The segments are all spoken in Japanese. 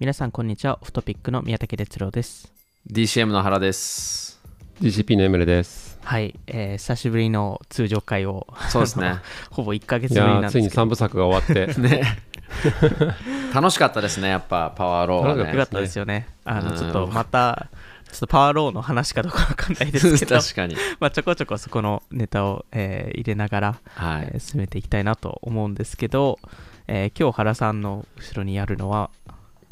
皆さんこんにちはオフトピックの宮武哲郎です DCM の原です。GCP のエムレです。はい、えー久しぶりの通常会をそうですね。ほぼ1ヶい月ぶりなんやーついにですけど3部作が終わって、ね。楽しかったですね、やっぱパワーローはね。よかったですよねあうんのちょっとまたちょっとパワーローの話かどうかわかんないですけど確かに。まあちょこちょこそこのネタを、えー入れながら、はい。えー進めていきたいなと思うんですけど、えー今日原さんの後ろにやるのは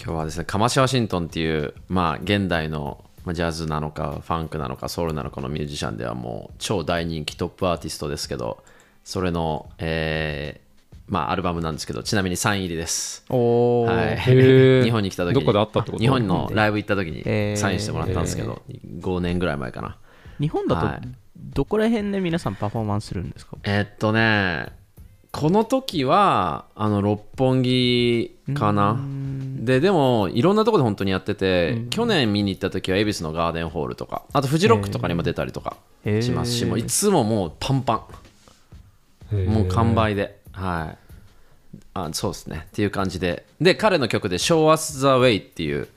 今日はですね、カマシ・ワシントンっていう、まあ、現代のまあジャズなのか、ファンクなのか、ソウルなのかのミュージシャンではもう超大人気トップアーティストですけど、それの、えーまあ、アルバムなんですけど、ちなみにサイン入りです。おー、はい、日本に来た時に。どこであったってこと日本の？ライブ行った時にサインしてもらったんですけど、5年ぐらい前かな。日本だとはい。どこら辺で皆さんパフォーマンスするんですか？えっとね、この時は、あの、六本木かな。で、でも、いろんなところで本当にやってて、去年見に行った時は、恵比寿のガーデンホールとか、あと、フジロックとかにも出たりとかしますし、もういつももうパンパン。もう完売で。はい。あそうですね。っていう感じで。で、彼の曲で、Show Us the Way っていう、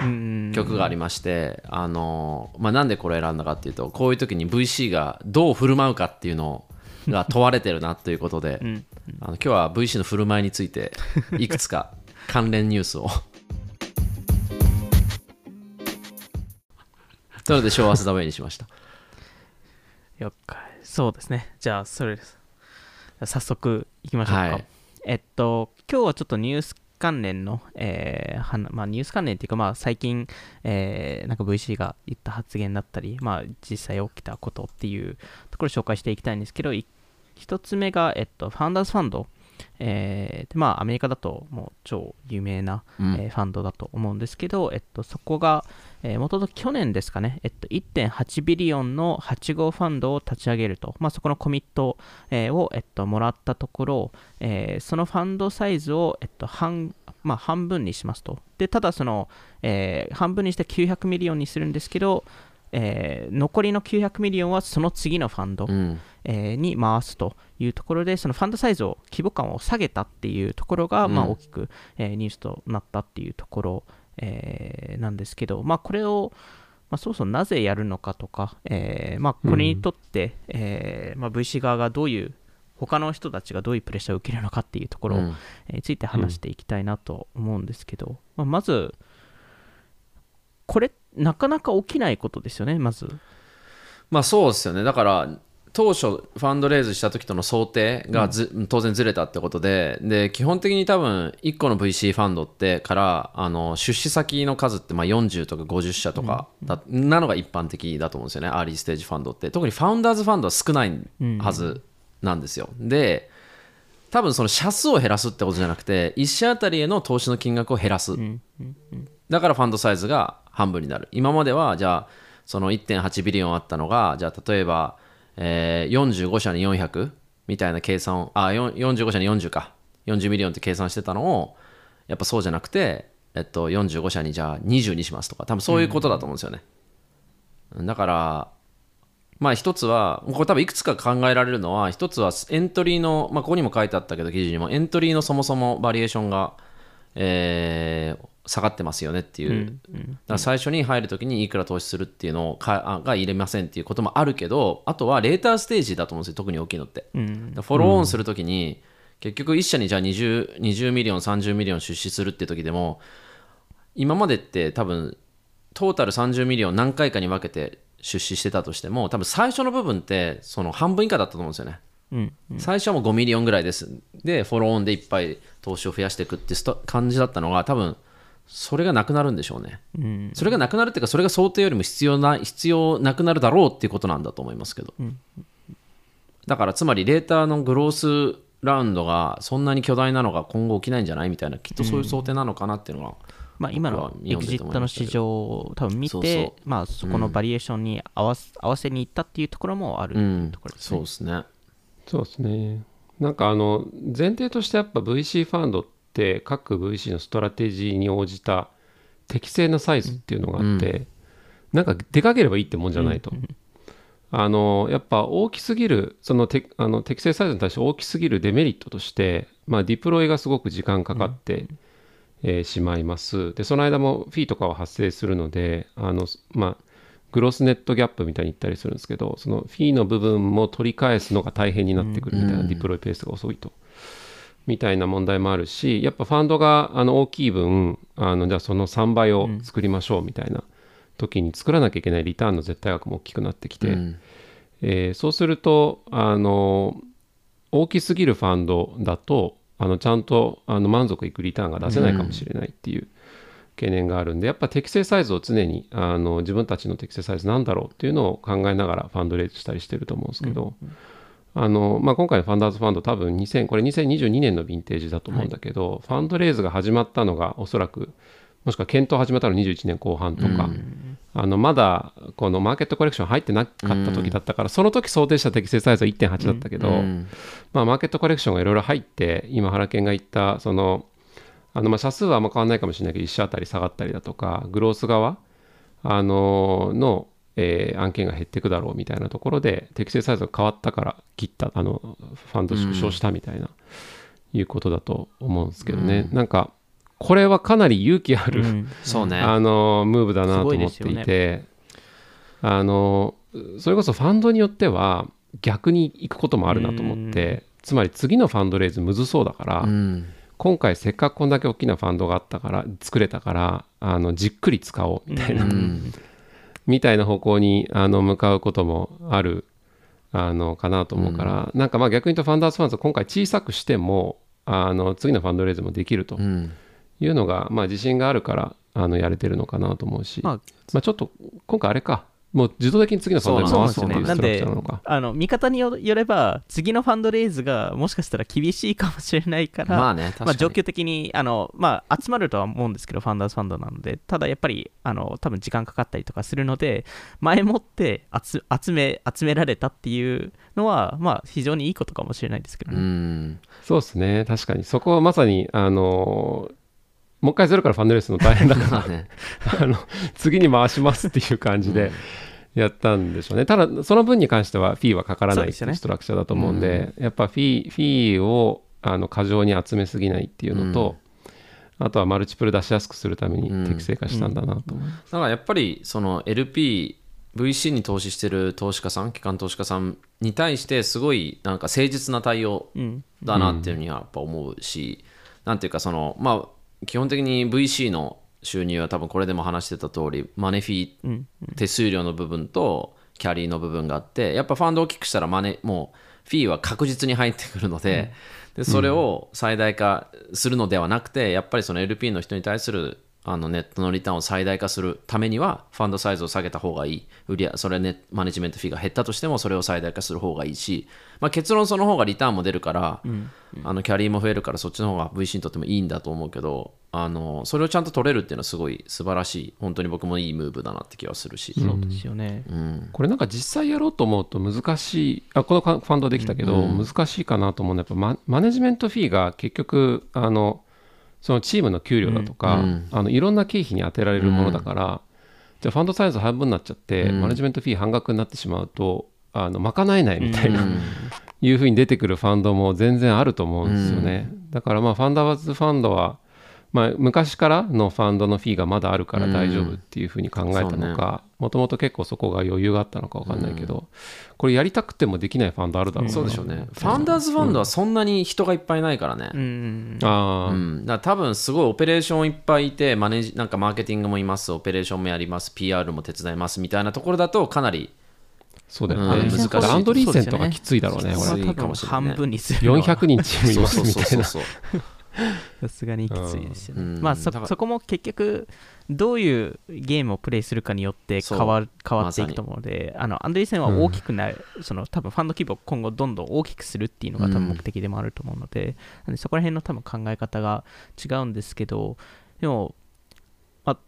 うん曲がありまして、あのまあ、なんでこれ選んだかっていうとこういう時に VC がどう振る舞うかっていうのが問われてるなということで、あの今日は VC の振る舞いについていくつか関連ニュースを。なので昭和スダウェイにしました。了解そうですね。じゃあそれです。早速いきましょうか、はい。えっと今日はちょっとニュース関連の、えーはなまあ、ニュース関連っていうか、まあ、最近、えーなんか VC が言った発言だったり、まあ、実際起きたことっていうところを紹介していきたいんですけどい一つ目が、えっと、 Founders Fund えーでまあ、アメリカだともう超有名な、うんえーファンドだと思うんですけど、えっと、そこが、えー、元々去年ですかね、えっと、1.8 billion の8号ファンドを立ち上げると、まあ、そこのコミット、えーを、えっと、もらったところ、えーそのファンドサイズを、えっと半まあ、半分にしますと。でただその、えー半分にして900 million にするんですけど、えー残りの900 million はその次のファンド、うん。えーに回すというところで、そのファンドサイズを、規模感を下げたっていうところが、うん。まあ、大きく、えーニュースとなったっていうところ、えーなんですけど、まあ、これを、まあ、そもそもなぜやるのかとか、えーまあ、これにとって、えーまあ、VC 側がどういう、他の人たちがどういうプレッシャーを受けるのかっていうところについて話していきたいなと思うんですけど、まあ、まず、これ、なかなか起きないことですよね、まず。まあそうですよね。だから当初ファンドレイズした時との想定がず、当然ずれたってことでで基本的に多分1個の VC ファンドってからあの出資先の数ってまあ40とか50社とかだ、なのが一般的だと思うんですよねアーリーステージファンドって。特に Founders Fund は少ないはずなんですよ、で多分その社数を減らすってことじゃなくて1社あたりへの投資の金額を減らす、だからファンドサイズが半分になる。今までは、じゃあ、その1.8 billion あったのが、じゃあ、例えば、えー45社に400みたいな計算を、あ、45社に40か。40 million って計算してたのを、やっぱそうじゃなくて、えっと、45社にじゃあ20にしますとか、多分そういうことだと思うんですよね。うんだから、まあ一つは、これ多分いくつか考えられるのは、一つはエントリーの、まあここにも書いてあったけど、記事にも、エントリーのそもそもバリュエーションが、えー下がってますよねっていう、だから最初に入るときにいくら投資するっていうのをかあが入れませんっていうこともあるけど、あとは later stage だと思うんですよ、特に大きいのって。 follow-onするときに、結局1社にじゃあ 20, 20 million、30 million 出資するって時でも、今までって多分トータル30 million 何回かに分けて出資してたとしても多分最初の部分ってその半分以下だったと思うんですよね、うん最初はもう5 million ぐらいです。で follow-on でいっぱい投資を増やしていくって感じだったのが多分それがなくなるんでしょうね、うん。それがなくなるっていうかそれが想定よりも必要な必要なくなるだろうっていうことなんだと思いますけど、だからつまり later の growth round がそんなに巨大なのが今後起きないんじゃないみたいなきっとそういう想定なのかなっていうのが、まあ、今のエグジットの市場を多分見て、そうそうまあ、そこのバリエーションに合わせ,、合わせに行ったっていうところもあるところですね。そうですね。そうですね。なんかあの前提としてやっぱ VC ファンドって各 VC のストラテジーに応じた適正なサイズっていうのがあって、なんかでかければいいってもんじゃないと。あのやっぱ大きすぎるそのてあの適正サイズに対して大きすぎるデメリットとして、まあ、 deploy がすごく時間かかって、えーしまいます。で、その間もフィーとかは発生するので、あの、まあ、グロスネットギャップみたいに言ったりするんですけど、そのフィーの部分も取り返すのが大変になってくるみたいな、うんディプロイペースが遅いと。みたいな問題もあるし、やっぱファンドがあの大きい分、あのじゃあその3倍を作りましょうみたいな時に作らなきゃいけないリターンの絶対額も大きくなってきて、うん。えーそうするとあの大きすぎるファンドだとあのちゃんとあの満足いくリターンが出せないかもしれないっていう懸念があるんで、やっぱ適正サイズを常にあの自分たちの適正サイズなんだろうっていうのを考えながらファンドレイズしたりしてると思うんですけど、あのまあ、今回のファンダーズファンド多分2000これ2022年のヴィンテージだと思うんだけど、ファンドレイズが始まったのがおそらくもしくは検討始めたの21年後半とか、あのまだこのマーケットコレクション入ってなかった時だったから、その時想定した適正サイズは1.8だったけど、うん。まあ、マーケットコレクションがいろいろ入って今原健が言ったそのあのまあ社数はあんま変わらないかもしれないけど1社あたり下がったりだとかグロース側あのの、えー案件が減っていくだろうみたいなところで適正サイズが変わったから切ったあのファンド縮小したみたいな、いうことだと思うんですけどね、なんかこれはかなり勇気ある、うん。そうね。あのムーブだなと思っていて、あのそれこそファンドによっては逆に行くこともあるなと思ってつまり次のファンドレイズむずそうだから、うん。今回せっかくこんだけ大きなファンドがあったから作れたからあのじっくり使おうみたいな、うんみたいな方向にあの向かうこともあるあのかなと思うから、なんかまあ逆に言うとファンダーズファンズを今回小さくしてもあの次のファンドレイズもできるとうん。いうのが、まあ、自信があるからあのやれてるのかなと思うし、まあまあ、ちょっと今回あれかもう自動的に次のファンドにそう回すっていうストラクなのか。あの見方によよれば次のファンドレイズがもしかしたら厳しいかもしれないから、まあねまあ、状況的にあの、まあ、集まるとは思うんですけど、ファンダーズファンドなので、ただやっぱりあの多分時間かかったりとかするので、前もって集集め集められたっていうのは、まあ、非常にいいことかもしれないですけどうね。ん。そうですね。確かに。そこはまさにあのもう一回ゼロからファンドレイスの大変だから まあね。あの次に回しますっていう感じでやったんでしょうね。ただ、その分に関してはフィーはかからないストラクチャーだと思うんで、やっぱフィーフィーをあの過剰に集めすぎないっていうのと、あとはマルチプル出しやすくするために適正化したんだなと。思う。だからやっぱりその LP VC に投資してる投資家さん機関投資家さんに対してすごいなんか誠実な対応うんだなっていうふうにはやっぱ思うし、なんていうかそのまあ基本的に VC の収入は多分これでも話してた通りマネフィー手数料の部分とキャリーの部分があってやっぱファンドを大きくしたらマネもうフィーは確実に入ってくるので,、でそれを最大化するのではなくてやっぱりその LP の人に対するあのネットのリターンを最大化するためにはファンドサイズを下げた方がいい。売り上それねマネジメントフィーが減ったとしてもそれを最大化する方がいいし、まあ、結論その方がリターンも出るから、あのキャリーも増えるからそっちの方が VC にとってもいいんだと思うけどあのそれをちゃんと取れるっていうのはすごい素晴らしい本当に僕もいいムーブだなって気はするし、そうですよね。これなんか実際やろうと思うと難しいあこのファンドできたけど、難しいかなと思うのはやっぱママネジメントフィーが結局あのそのチームの給料だとか、あのいろんな経費に充てられるものだから、じゃあファンドサイズ半分になっちゃって、マネジメントフィー半額になってしまうとあの賄えないみたいな、いうふうに出てくるファンドも全然あると思うんですよね、だからまあファンダーズファンドはまあ、昔からのファンドのフィーがまだあるから大丈夫っていうふうに考えたのかもともと結構そこが余裕があったのか分かんないけど、これやりたくてもできないファンドあるだろうな。そうでしょうね。ファンダーズファンドはそんなに人がいっぱいいないからね、うん。ああ、うん、だから多分すごいオペレーションいっぱいいてマネージなんかマーケティングもいますオペレーションもやります PR も手伝いますみたいなところだとかなりそうだよね、うん難しい。ランドリーセンとかきついだろうねそうですよねここれは多分半分にするれのは400人チームいそうますそうそうみたいなそうそう さすがにきついですよね。うん。まあそこも結局どういうゲームをプレイするかによって変わる変わっていくと思うので、あのアンドリーセンは大きくなる、その多分ファンド規模を今後どんどん大きくするっていうのが多分目的でもあると思うので、なんでそこら辺の多分考え方が違うんですけど、でも、まあ、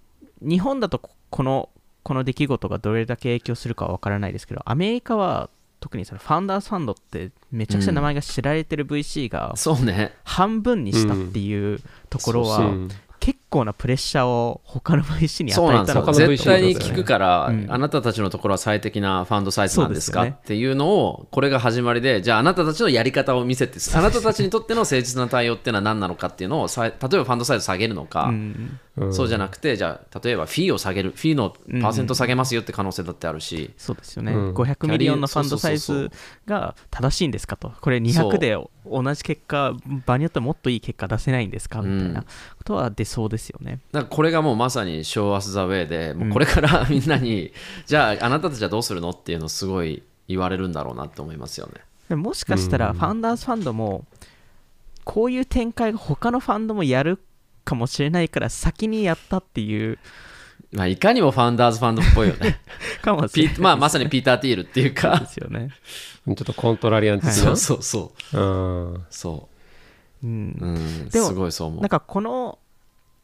日本だとここのこの出来事がどれだけ影響するかは分からないですけど、アメリカは特にそのファンダーズファンドってめちゃくちゃ名前が知られてる VC がそうね。半分にしたっていうところは、うん結構なプレッシャーを他の VC に与えたのか他の絶対に聞くから、うん。あなたたちのところは最適なファンドサイズなんですかっていうのをこれが始まりでじゃああなたたちのやり方を見せてあなたたちにとっての誠実な対応っていうのは何なのかっていうのをさ例えばファンドサイズ下げるのか、うんそうじゃなくてじゃあ例えばフィーを下げるフィーのパーセント下げますよって可能性だってあるし、そうですよね、うん。500 million のファンドサイズが正しいんですかと、これそう。200で同じ結果、場によってはもっといい結果出せないんですかみたいなことは出そうですよね。なんかこれがもうまさに Show us the way でもうこれからみんなに、じゃああなたたちはどうするのっていうのをすごい言われるんだろうなって思いますよね。でももしかしたら、うん。ファンダーズファンドも、こういう展開が他のファンドもやるかもしれないから、先にやったっていうまあ、いかにもファンダーズファンドっぽいよね。かもしピれないーまあ、まさにピーター・ティールっていうでか。すよね。ちょっとコントラリアン的なそうそうそう。うんそうんう。うん。でもすごいそう思うなん。かこの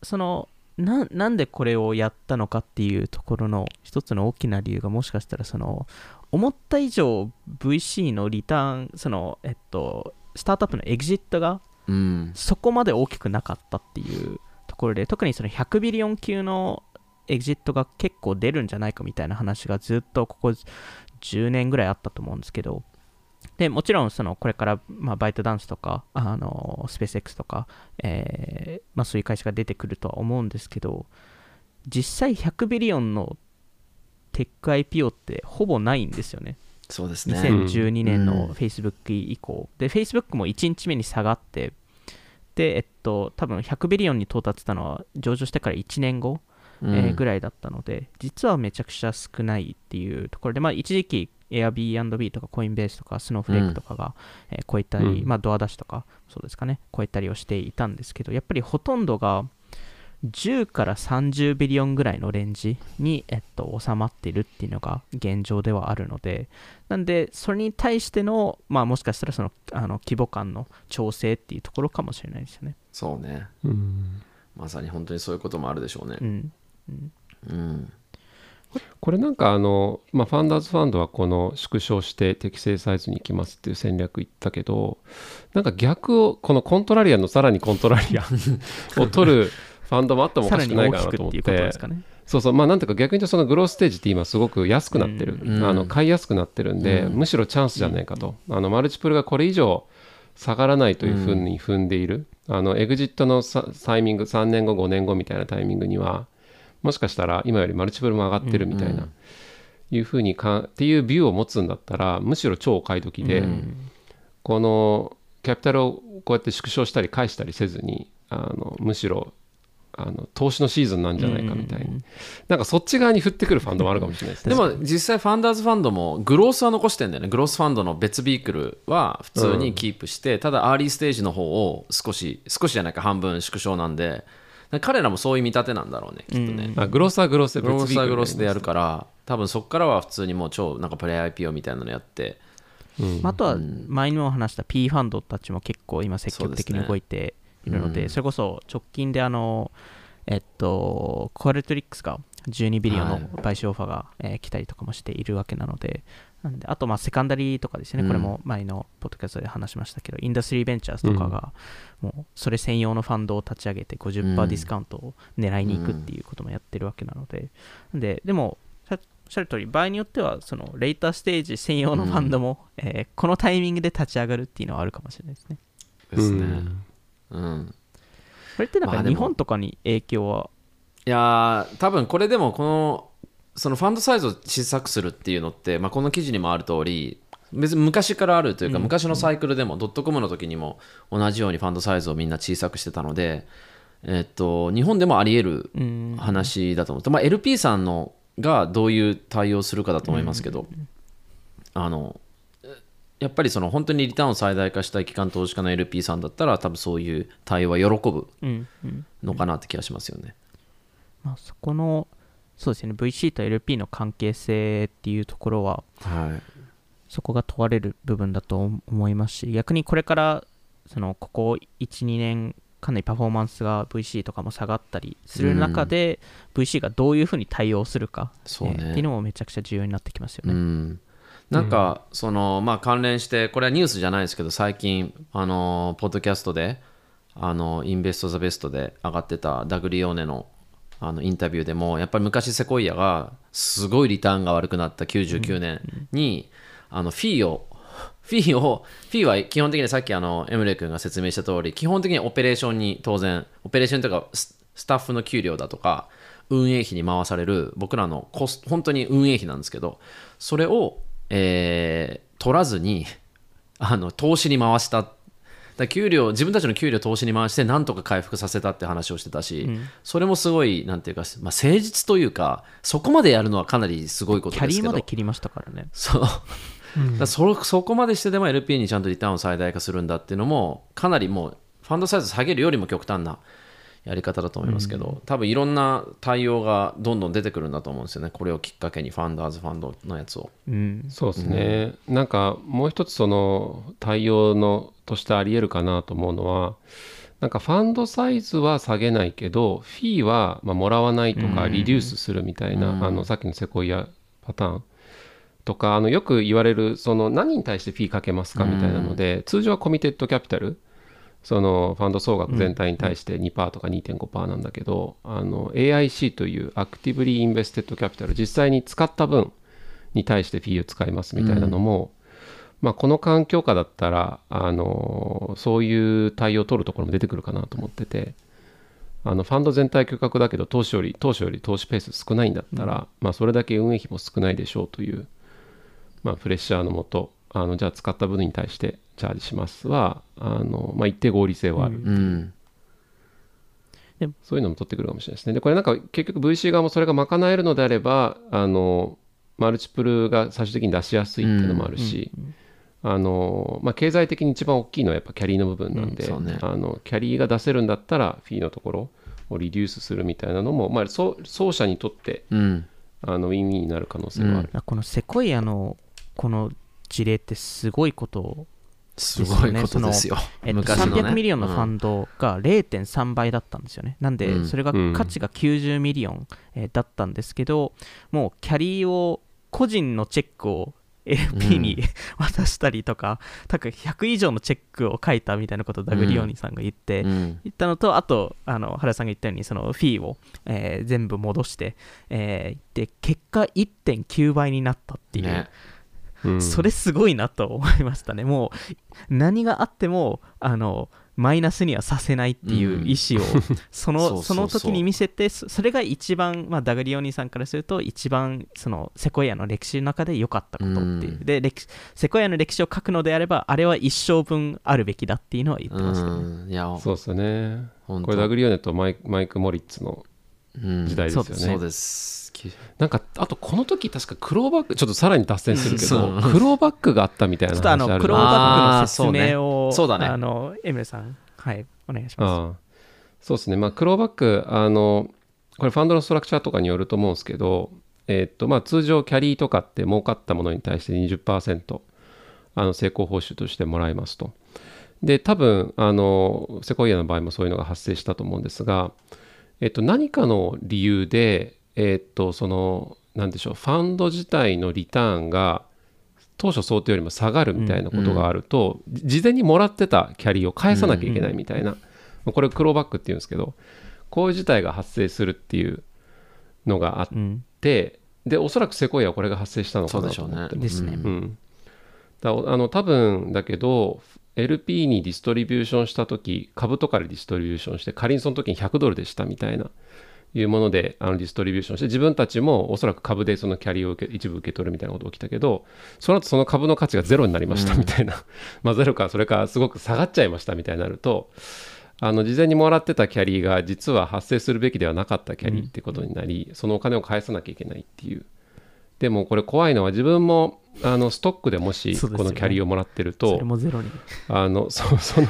そのななんでこれをやったのかっていうところの一つの大きな理由がもしかしたらその思った以上 VC のリターンそのえっとスタートアップのエグジットがうん。そこまで大きくなかったっていうところで特にその100ビリオン級のエグジットが結構出るんじゃないかみたいな話がずっとここ10年ぐらいあったと思うんですけどでもちろんそのこれから、まあ、バイトダンスとかあのスペース X とか、えーまあ、そういう会社が出てくるとは思うんですけど実際100ビリオンのテック IPO ってほぼないんですよねそうですね。2012年うんの Facebook 以降、で Facebook も1日目に下がってでえっと多分100ビリオンに到達したのは上場してから1年後、うん。えーぐらいだったので実はめちゃくちゃ少ないっていうところで、まあ、一時期 Airbnb とかコインベースとかスノーフレークとかが、えー超えたり、うん。まあ、ドアダッシュとかそうですかね超えたりをしていたんですけどやっぱりほとんどが10から30ビリオンぐらいのレンジに、えっと、収まっているっていうのが現状ではあるのでなんでそれに対しての、まあ、もしかしたらそのあの規模感の調整っていうところかもしれないですよね。そうね。うんまさに本当にそういうこともあるでしょうねう。んうん。これなんかあの、まあ、ファンダーズファンドはこの縮小して適正サイズに行きますっていう戦略言ったけどなんか逆をこのコントラリアンのさらにコントラリアンを取るファンドもあってもおかしくないかなと思って。そうそうまあなんていうか逆に言う。とそのグロースステージって今す。ごく安くなってる、うん。あの買いやすくなってるんで、うん。むしろチャンスじゃないかと、あのマルチプルがこれ以上下がらないというふうに踏んでいる、あのエグジットのさタイミング3年後5年後みたいなタイミングにはもしかしたら今よりマルチプルも上がってるみたいな、うん。いうふうにかっていうビューを持つんだったらむしろ超買い時で、うん。このキャピタルをこうやって縮小したり返したりせずにあのむしろあの投資のシーズンなんじゃないかみたいに、なんかそっち側に振ってくるファンドもあるかもしれないですね。でも実際ファンダーズファンドもグロースは残してんだよね。グロースファンドの別ビークルは普通にキープして、ただアーリーステージの方を少し少しじゃないか半分縮小なんで彼らもそういう見立てなんだろうねきっとね、あグロースはグロースでグロースはグロースでやるるから多分そこからは普通にもう超なんかプレイ IPO みたいなのやって。まああとは前にも話した P ファンドたちも結構今積極的に動いているので、うん。それこそ直近であの、えっと、コアルトリックスが12ビリオンのはい。買収オファーが、えー来たりとかもしているわけなので、なんであとまあセカンダリーとかですね、うん。これも前のポッドキャストで話しましたけど、インダストリーベンチャーズとかが、もうそれ専用のファンドを立ち上げて50%うんディスカウントを狙いに行くっていうこともやってるわけなので、ででも、さおっしゃる通り、場合によっては、そのレーターステージ専用のファンドも、えーこのタイミングで立ち上がるっていうのはあるかもしれないですね。ですね。うん、これってなんまあでも。か日本とかに影響は、いやー多分これでもこのそのファンドサイズを小さくするっていうのって、まあ、この記事にもある通り別に昔からあるというか、昔のサイクルでもドットコムの時にも同じようにファンドサイズをみんな小さくしてたので、えっと日本でもあり得うん。る話だと思って、まあ、LP さんのがどういう対応するかだと思いますけど、あのやっぱりその本当にリターンを最大化したい機関投資家の LP さんだったら多分そういう対応は喜ぶうんうん。のかなって気がしますよね。まあ、そこの、そうですね、VC と LP の関係性っていうところは、はい。そこが問われる部分だと思いますし、逆にこれから、そのここ1、2年、かなりパフォーマンスが VC とかも下がったりする中で、VC がどういうふうに対応するか、そうね。えーっていうのもめちゃくちゃ重要になってきますよね。うん、なんか、そのまあ関連してこれはニュースじゃないですけど最近あのポッドキャストであのインベスト・ザ・ベストで上がってたダグリオーネのあのインタビューでもやっぱり昔セコイアがすごいリターンが悪くなった99年に、あのフィーをフィーをフィーは基本的にさっきあのエムレ君が説明した通り基本的にオペレーションに当然オペレーションとかススタッフの給料だとか運営費に回される僕らのコス本当に運営費なんですけどそれを、えー取らずに あの投資に回した。だ給料自分たちの給料を投資に回してなんとか回復させたって話をしてたし、それもすごいなんていうか、まあ、誠実というかそこまでやるのはかなりすごいことキャリーですけどまで切りましたからね。そう。だからそそこまでしてでも LP にちゃんとリターンを最大化するんだっていうのもかなりもうファンドサイズ下げるよりも極端なやり方だと思いますけど、多分いろんな対応がどんどん出てくるんだと思うんですよね。これをきっかけにファンダーズファンドのやつを。うん。そうですね、なんかもう一つその対応のとしてありえるかなと思うのはなんかファンドサイズは下げないけどフィーはまあもらわないとかリデュースするみたいな、あのさっきのセコイアパターン。とかあのよく言われるその何に対してフィーかけますかみたいなので、通常は committed capital そのファンド総額全体に対して2%とか2.5%なんだけど、あの AIC という actively invested capital 実際に使った分に対してフィーを使いますみたいなのも、まあ、この環境下だったらあのそういう対応を取るところも出てくるかなと思っててあのファンド全体巨額だけど当初より当初より投資ペース少ないんだったら、まあ、それだけ運営費も少ないでしょうという、まあ、プレッシャーのもとあのじゃあ使った分に対してチャージしますはあの、まあ、一定合理性はある、うん。そういうのも取ってくるかもしれないですね。で、これなんか結局 VC 側もそれが賄えるのであれば、あの、マルチプルが最終的に出しやすいっていうのもあるし、あの、まあ、経済的に一番大きいのはやっぱキャリーの部分なんで、うんね。あの、キャリーが出せるんだったら、フィーのところをリデュースするみたいなのも、まあ、そう奏者にとって、うん。あの、ウィンウィンになる可能性はある。この Sequoia のこの事例ってすごいことすごいことですよ。えっと、昔のね。300 million のファンドが0.3倍だったんですよね。なんで、うん。それが価値が90 million、えーだったんですけど、もうキャリーを、個人のチェックを AP に、渡したりとか、多分100以上のチェックを書いたみたいなことを Doug Leone さんが言って、うん。言ったのと、あと、あの原さんが言ったように、そのフィーを、えー全部戻して、えーで、結果1.9倍になったっていう。ねうん。それすごいなと思いましたね。もう何があってもあのマイナスにはさせないっていう意思を、そのその時に見せてそそれが一番、まあ、ダグリオニさんからすると一番そのセコイアの歴史の中で良かったことっていう、うん。で歴史セコイアの歴史を書くのであればあれは一生分あるべきだっていうのは言ってましたね。うん。いや。そうですよね。これダグリオネとマイマイク・モリッツのうん時代ですよね。そうです。きなんかあとこの時確かクローバックちょっとさらに脱線するけど、う。んクローバックがあったみたいなちょっとあ話あるのクローバックの説明をそうだね。あのエムレさん。はいお願いしまああ。そうですね。まあクローバックあのこれファンドのストラクチャーとかによると思うんですけどえーっとまあ通常キャリーとかって儲かったものに対して20%あの成功報酬としてもらえますと。で多分あのセコイアの場合もそういうのが発生したと思うんですがえっと、何かの理由で、えっと、その、なんでしょう、ファンド自体のリターンが当初想定よりも下がるみたいなことがあると、じ事前にもらってたキャリーを返さなきゃいけないみたいな、これクローバックっていうんですけど、こういう事態が発生するっていうのがあっす。うんて、で、おそらくセコイアはこれが発生したのかなとそうでしょうね思ってます。ですね。うん、だあの多分だけど LP にディストリビューションした時株とかでディストリビューションして仮にその時に100ドルでしたみたいないうものであのディストリビューションして自分たちもおそらく株でそのキャリーを受け一部受け取るみたいなことが起きたけどその後その株の価値がゼロになりましたみたいな、まあゼロかそれかすごく下がっちゃいましたみたいになるとあの事前にもらってたキャリーが実は発生するべきではなかったキャリーってことになり、そのお金を返さなきゃいけないっていうでもこれ怖いのは自分もあのストックでもしこのキャリーをもらってるそとれもゼロに。あのそ その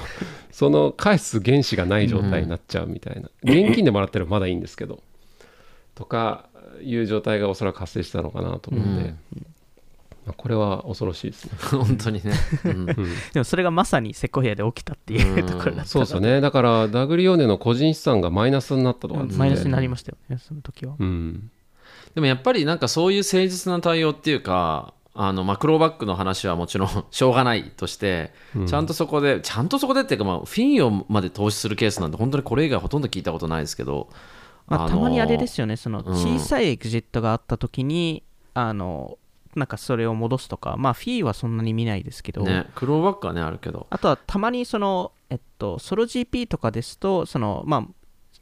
その返す原資がない状態になっちゃうみたいな、現金でもらってればまだいいんですけどとかいう状態がおそらく発生したのかなと思うんで、まあこれは恐ろしいですね。本当にね、うん。でもそれがまさにセコイアで起きたっていうところだったそうですよね。だからダグリオーネの個人資産がマイナスになったとかっつってマイナスになりましたよね、その時は。うんでもやっぱりなんかそういう誠実な対応っていうかあのまあ、クローバックの話はもちろん しょうがないとして、ちゃんとそこで、ちゃんとそこでっていうか、まあ、フィンをまで投資するケースなんて、本当にこれ以外ほとんど聞いたことないですけど、まあ、のたまにあれですよね、その小さいエグジットがあった時に、あのなんかそれを戻すとか、まあ、フィーはそんなに見ないですけど、ね、クローバックはね、あるけど、あとはたまにその、えっと、ソロ GP とかですと、そのまあ、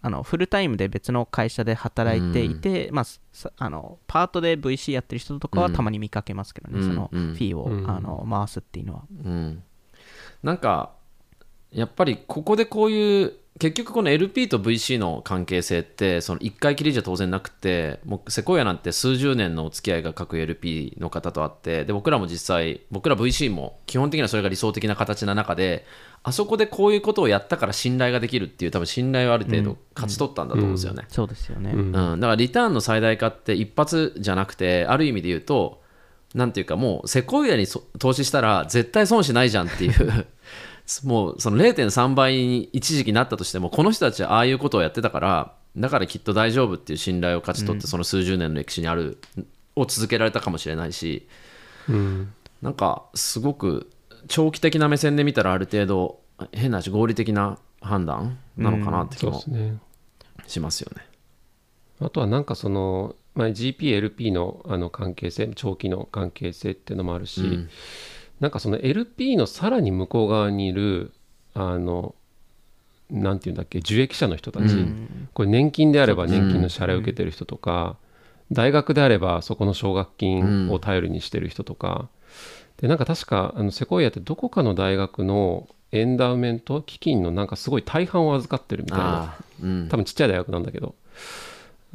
あのフルタイムで別の会社で働いていて、まあ、さあのパートで VC やってる人とかはたまに見かけますけどね、うんそのフうん。ィーを、うん。あの回すっていうのは。うん、なんか、やっぱりここでこういう、結局この LP と VC の関係性って、その1回きりじゃ当然なくて、もうセコイアなんて数十年のお付き合いが各 LP の方とあって、で僕らも実際、僕ら VC も基本的にはそれが理想的な形な中で、あそこでこういうことをやったから信頼ができるっていう、多分信頼をある程度勝ち取ったんだと思うんですよね。そうですよね。うんうん、だからリターンの最大化って一発じゃなくてある意味で言うとなんていうかもうセコイアにそ投資したら絶対損しないじゃんっていうもうその0.3倍に一時期なったとしてもこの人たちはああいうことをやってたからだからきっと大丈夫っていう信頼を勝ち取ってその数十年の歴史にあるを続けられたかもしれないしうん。なんかすごく長期的な目線で見たらある程度変な話合理的な判断なのかなって気もしますよね。あとはなんかその、まあ、GPLP のあの関係性長期の関係性っていうのもあるし、うんなんかその LP のさらに向こう側にいるあのなんていうんだっけ受益者の人たち、うん。これ年金であれば年金の支払いを受けてる人とか、大学であればそこの奨学金を頼りにしてる人とか、でなんか確かあのセコイアってどこかの大学のエンダウメント基金のなんかすごい大半を預かってるみたいな。多分ちっちゃい大学なんだけど。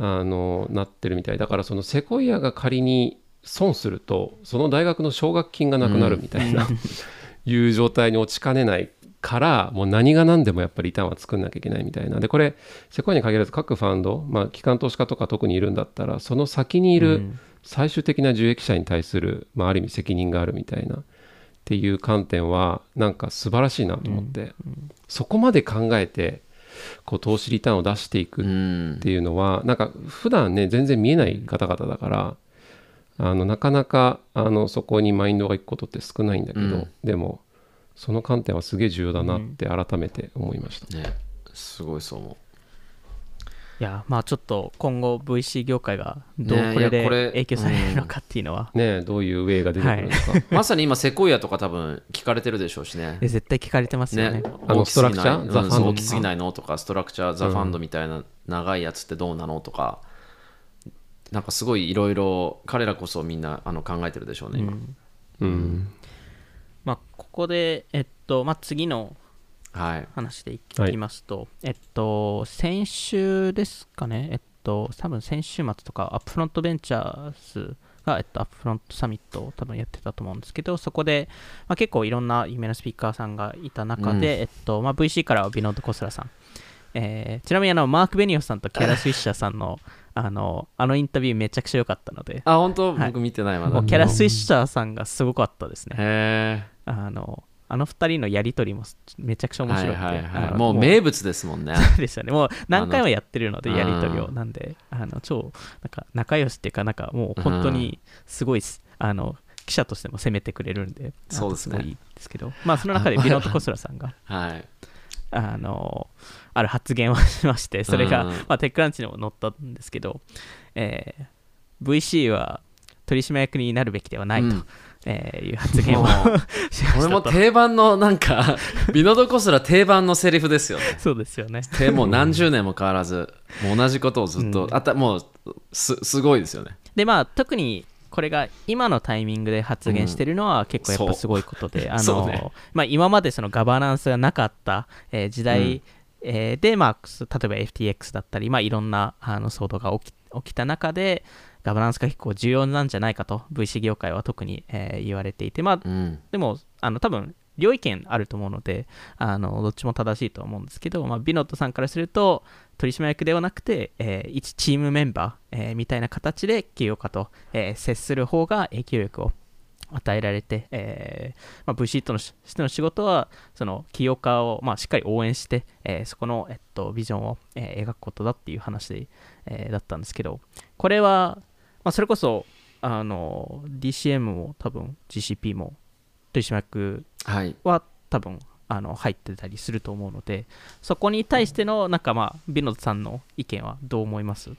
あのなってるみたい。だからそのセコイアが仮に損するとその大学の奨学金がなくなるみたいな、いう状態に落ちかねないからもう何が何でもやっぱりリターンは作んなきゃいけないみたいな。でこれセコイアに限らず各ファンド、まあ、機関投資家とか特にいるんだったらその先にいる最終的な受益者に対する、まあ、ある意味責任があるみたいなっていう観点はなんか素晴らしいなと思って、そこまで考えてこう投資リターンを出していくうんっていうのはなんか普段ね全然見えない方々だからあのなかなかあのそこにマインドがいくことって少ないんだけど、うん。でもその観点はすげえ重要だなって改めて思いました、ねすごいそう思いや、まあちょっと今後 VC 業界がどうねこれで影響されるのかっていうのは、ねえどういうウェイが出てくるのか、うまさに今セコイアとか多分聞かれてるでしょうしね。で絶対聞かれてますよね。ねあの大きすぎない。ストラクチャー？ファンド大きすぎないのとかストラクチャーザファンドみたいな長いやつってどうなのとかなんかすごいいろいろ彼らこそみんなあの考えてるでしょうね今、うん。まあここで、えっと、まあ次のはい話でいはいきますと、えっと、先週ですかね、えっと、多分先週末とか、アップフロントベンチャーズが、えっと、アップフロントサミットを多分やってたと思うんですけど、そこで、まあ、結構いろんな有名なスピーカーさんがいた中で、うん。えっとまあ、VC からはビノード・コスラさん、えーちなみにあのマーク・ベニオフさんとキャラ・スウィッシャーさんのあのあのインタビューめちゃくちゃ良かったので、あ本当、はい。僕見てないまだ。もうキャラ・スウィッシャーさんがすごかったですね。へあのあの二人のやりとりもめちゃくちゃえ面白くて、はいはいはい。もう名物ですもんね。ですよね。もう何回もやってるので、やりとりを。うんなんで、あの超なんか仲良しっていうか、なんかもう本当にすごいす、あの記者としても攻めてくれるんで、そうですね。いいいですけど、まあその中でビノート・コスラさんが、はい。あのある発言をしまして、それが、うん。まあ、テックランチにも載ったんですけど、えー VC は取締役になるべきではないと、うん。えーいう発言をもうしまこれも。定番のなんかビノドコスラ定番のセリフですよね。そうですよね。でもう何十年も変わらずもう同じことをずっと、うん。あたもうすすごいですよね。でまあ特にこれが今のタイミングで発言してるのは結構やっぱすごいことで、あのそうね。まあ、今までそのガバナンスがなかった、えー時代、うんえーで、まあ、す例えば FTX だったり、まあ、いろんなあの騒動が起き起きた中でガバナンスが結構重要なんじゃないかと VC 業界は特に、えー言われていて、まあ、うん。でもあの多分両意見あると思うのであのどっちも正しいと思うんですけど、まあ、ビノットさんからすると取締役ではなくて、えー一チームメンバー、えーみたいな形で起業家と、えー接する方が影響力を与えられて、えーまあ、VC とのししての仕事はその起業家を、まあ、しっかり応援して、えーそこの、えっと、ビジョンを、えー描くことだっていう話で、えーだったんですけどこれは、まあ、それこそあの DCM も多分 GCP も取締役は多分あの入ってたりすると思うのでそこに対してのなんかまあ Vinod さんの意見はどう思います？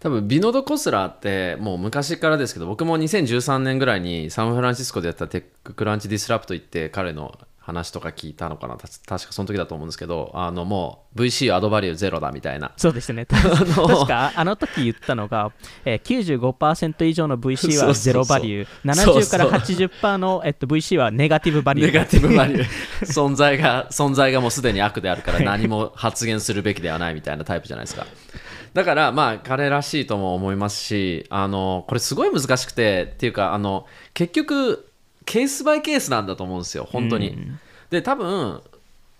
多分 Vinod Khosla ってもう昔からですけど僕も2013年ぐらいにサンフランシスコでやった TechCrunch Disrupt 行って彼の話とか聞いたのかな。た確かその時だと思うんですけどあのもう VC add value ゼロだみたいな。そうですね。確かあの時言ったのが、えー、95%以上の VC はゼロバリュー。70から80%の、えっと、VC はネガティブバリュー。ネガティブバリュー。存在が存在がもうすでに悪であるから何も発言するべきではないみたいなタイプじゃないですかだからまあ彼らしいとも思いますしあのこれすごい難しくてっていうかあの結局ケースバイケースなんだと思うんですよ本当に、で多分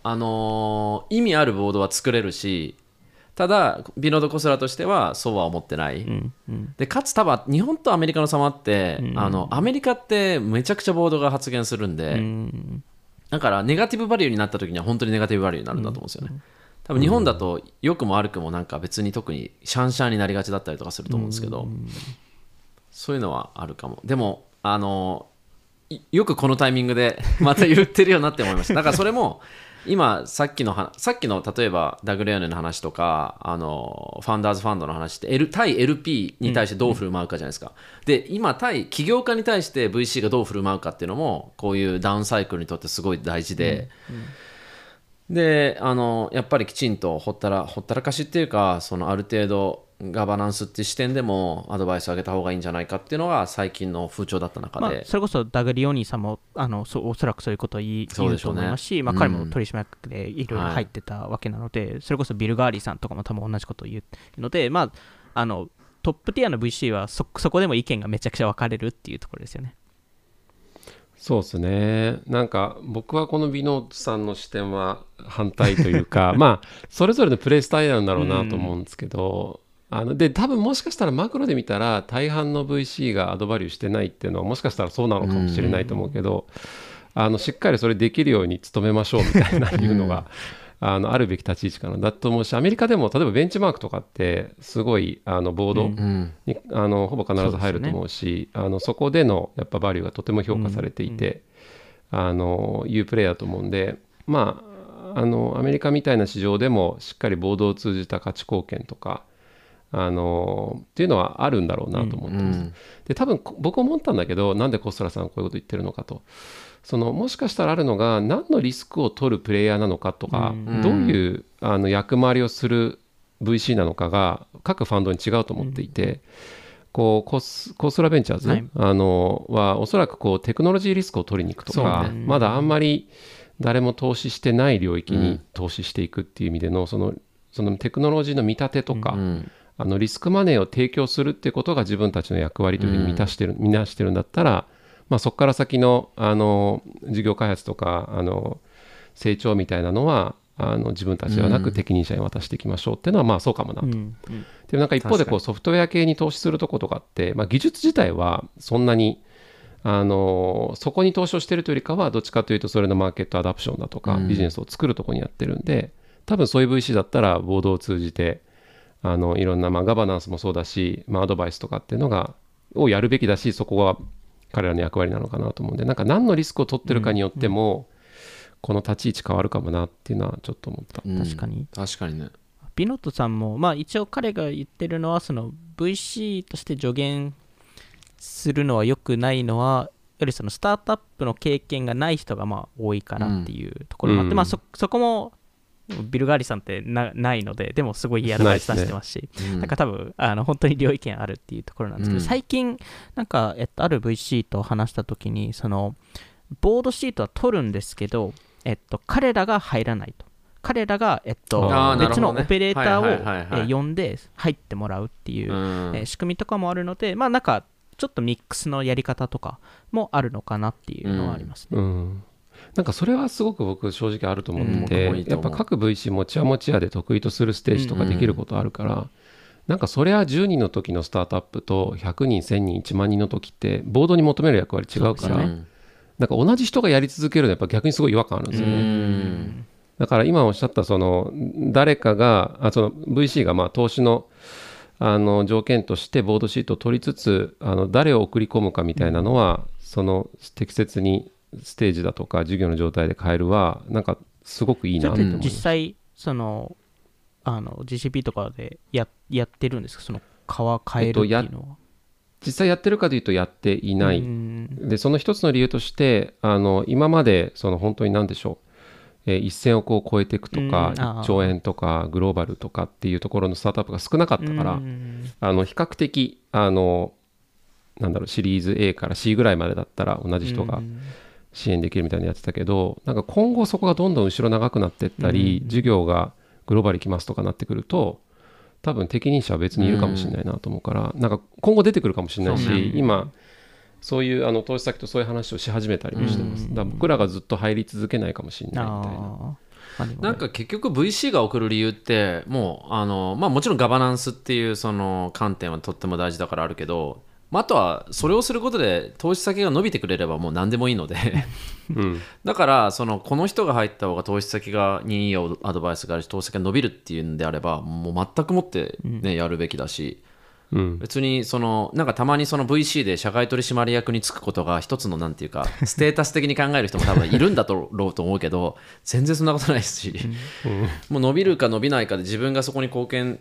あのー意味あるボードは作れるしただビノード・コスラとしてはそうは思ってない、うんうん。でかつ多分日本とアメリカの差もあって、うん。あのアメリカってめちゃくちゃボードが発言するんで、うん。だからネガティブバリューになった時には本当にネガティブバリューになるんだと思うんですよね。多分日本だと良くも悪くもなんか別に特にシャンシャンになりがちだったりとかすると思うんですけど、そういうのはあるかも。でも、あの、いよくこのタイミングで また言ってるようになって思いました。だからそれも今さっきの話さっきの例えばダグレアネの話とかあのファンダーズファンドの話って L 対 LP に対してどう振る舞うかじゃないですか、で今対起業家に対して VC がどう振る舞うかっていうのもこういうダウンサイクルにとってすごい大事で、であのやっぱりきちんとほったらほったらかしっていうかそのある程度ガバナンスっていう視点でもアドバイスを上げた方がいいんじゃないかっていうのが最近の風潮だった中で、まあ、それこそダグリオニーさんもあのそうおそらくそういうことを言い言うと思いますし、まあ、うん彼も取締役でいろいろ入ってたわけなので、それこそビル・ガーリーさんとかも多分同じことを言うので、まあ、あのトップティアの VC はそそこでも意見がめちゃくちゃ分かれるっていうところですよね。そうですね。なんか僕はこのビノートさんの視点は反対というか まあそれぞれのプレイスタイルなんだろうなと思うんですけど、あので多分もしかしたらマクロで見たら大半の VC がアドバリューしてないっていうのはもしかしたらそうなのかもしれないと思うけど、あのしっかりそれできるように努めましょうみたいな いうのが、あのあるべき立ち位置かな。だと思うしアメリカでも例えばベンチマークとかってすごいあのボードうん。にあのほぼ必ず入ると思うしそあのそこでのやっぱバリューがとても評価されていて、あのいうプレーだと思うんでまああのアメリカみたいな市場でもしっかりボードを通じた価値貢献とかあのっていうのはあるんだろうなと思ってます。うん。で多分こ僕思ったんだけどなんでコストラさんこういうこと言ってるのかとそのもしかしたらあるのが何のリスクを取るプレイヤーなのかとか、うん。どういうあの役回りをする VC なのかが各ファンドに違うと思っていて、こうコスコストラベンチャーズ、はい。あのはおそらくこうテクノロジーリスクを取りに行くとか、まだあんまり誰も投資してない領域に投資していくっていう意味でのそのそのテクノロジーの見立てとか、うん。あのリスクマネーを提供するってことが自分たちの役割というふうに満たしてる、見なしてるんだったら、まあ、そこから先のあの事業開発とかあの成長みたいなのはあの自分たちではなく適任者に渡していきましょうっていうのはまあそうかもなと。うん。うんでもなんか一方でこうソフトウェア系に投資するとことかって、まあ、技術自体はそんなにあのそこに投資をしてるというよりかはどっちかというとそれのマーケットアダプションだとか、うん。ビジネスを作るとこにやってるんで多分そういう VC だったらボードを通じてあのいろんなまあガバナンスもそうだし、まあ、アドバイスとかっていうのがをやるべきだしそこが彼らの役割なのかなと思うんでなんか何のリスクを取ってるかによっても、この立ち位置変わるかもなっていうのはちょっと思った。うん。確かに。確かにね。ビノットさんも、まあ、一応彼が言ってるのはその VC として助言するのは良くないのはよりそのスタートアップの経験がない人がまあ多いからっていうところもあって、うん。まあ、そそこもビル・ガーリさんってなないのででもすごいいいアドバイス出してますしうん。なんか多分あの本当に両意見あるっていうところなんですけど、うん。最近なんか、えっと、ある VC と話した時にそのボードシートは取るんですけど、えっと、彼らが入らないと。彼らが、えっと別のオペレーターを呼んで入ってもらうっていう、うん。えー仕組みとかもあるのでまあなんかちょっとミックスのやり方とかもあるのかなっていうのはありますね。うん、なんかそれはすごく僕正直あると思ってうんて、う。やっぱ各 VC 持ち屋持ち屋で得意とするステージとかできることあるから、なんかそれは10人の時のスタートアップと100人1000人1万人の時ってボードに求める役割違うからなんか同じ人がやり続けるのはやっぱ逆にすごい違和感あるんですよね。うん。だから今おっしゃったその誰かがあその VC がまあ投資のあの条件としてボードシートを取りつつあの誰を送り込むかみたいなのは、その適切にステージだとか授業の状態で変えるはなんかすごくいいなって。実際、その、あの、GCP とかでややってるんですか？その、川変えるっていうのは。実際やってるかというとやっていない、うん。でその一つの理由としてあの今までその本当に何でしょう、えー一線をこう超えていくとか、うん。あー。1兆円とかグローバルとかっていうところのスタートアップが少なかったから、うん。あの比較的あのなんだろうシリーズ A から C ぐらいまでだったら同じ人がうん支援できるみたいなのやってたけどなんか今後そこがどんどん後ろ長くなっていったり、うん授業がグローバル行きますとかなってくると多分適任者は別にいるかもしれないなと思うから、なんか今後出てくるかもしれないし、今そういうあの投資先とそういう話をし始めたりもしてます、うんだから僕らがずっと入り続けないかもしれないみたいな。なんか結局 VC が送る理由ってもうあの、まあ、もちろんガバナンスっていうその観点はとっても大事だからあるけど、まあ、あとはそれをすることで投資先が伸びてくれればもう何でもいいので。うん。だからそのこの人が入った方が投資先がにいいアドバイスがあるし投資先が伸びるっていうんであればもう全くもって、ねやるべきだし。うん。別にそのなんかたまにその VC で社外取締役に就くことが一つのなんていうかステータス的に考える人も多分いるんだろうと思うけど全然そんなことないですし、もう伸びるか伸びないかで自分がそこに貢献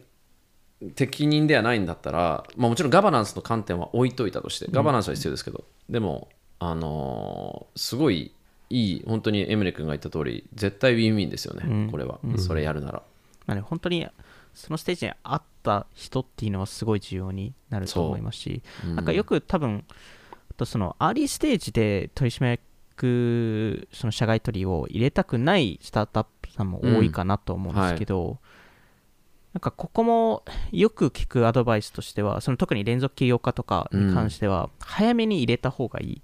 適任ではないんだったら、まあ、もちろんガバナンスの観点は置いといたとしてガバナンスは必要ですけど、でもあのーすごいいい本当にエムレ君が言った通り絶対ウィンウィンですよね、うん。これは、それやるなら。まあね、本当にそのステージにあった人っていうのはすごい重要になると思いますし、う。んなんかよく多分、あとそのアーリーステージで取締役、その社外取りを入れたくないスタートアップさんも多いかなと思うんですけど、なんかここもよく聞くアドバイスとしては、その特に連続起業家とかに関しては、早めに入れた方がいい。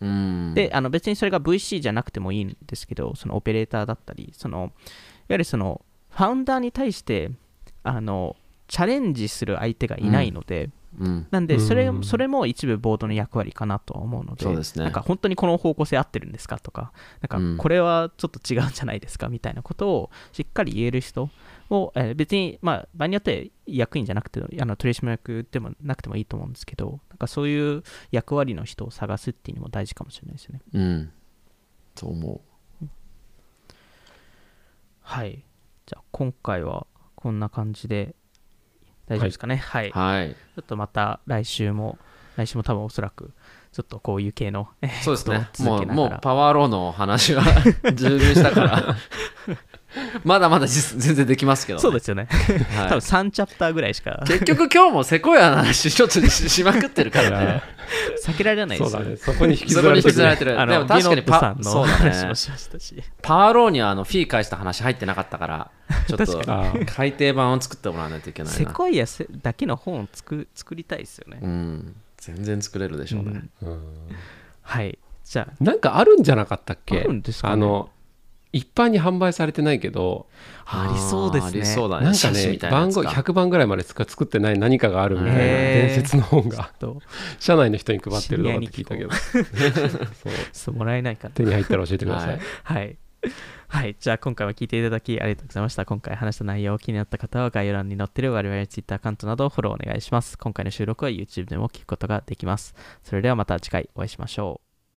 うん。であの別にそれが VC じゃなくてもいいんですけどそのオペレーターだったりそのいわゆるそのファウンダーに対してあのチャレンジする相手がいないので、うん。なんでそれうん。それも一部ボードの役割かなとは思うのでそうですね。なんか本当にこの方向性合ってるんですかとかなうん。んかこれはちょっと違うんじゃないですかみたいなことをしっかり言える人を、えー別に、まあ、場合によって役員じゃなくてあの取締役でもなくてもいいと思うんですけどなんかそういう役割の人を探すっていうのも大事かもしれないですよね。うんと思はい。じゃあ今回はこんな感じで大丈夫ですかね？はい。うはいちょっとまた来週も、来週も多分おそらく、ちょっとこういう系の、えーそうですねもうもうパワーローの話は 十分したからまだまだ実全然できますけど、ね、そうですよね。はい。多分3チャプターぐらいしか。結局今日もセコヤの話ちょっとししまくってるからね。避けられないですよそうだね。そこに引きずられてる。れてるでも確かにビノップさんのパそうだね。話もしましたし。パワーローにはあのフィー返した話入ってなかったからちょっと改訂版を作ってもらわないといけないな。セコイアせだけの本を作作りたいですよね。うん。全然作れるでしょうね、うん。うん。はい。じゃなんかあるんじゃなかったっけ？あるんですかね。あの一般に販売されてないけどあ、ありそうですね。ありそうだねなんかね番号100番ぐらいまでしか作ってない何かがあるみたいな伝説の本がと社内の人に配ってるとかって聞いたけどそうもらえないかな。手に入ったら教えてください、はいはい。はい。じゃあ、今回は聞いていただきありがとうございました。今回話した内容気になった方は概要欄に載っている我々の Twitter アカウントなどをフォローお願いします。今回の収録は YouTube でも聞くことができます。それではまた次回お会いしましょう。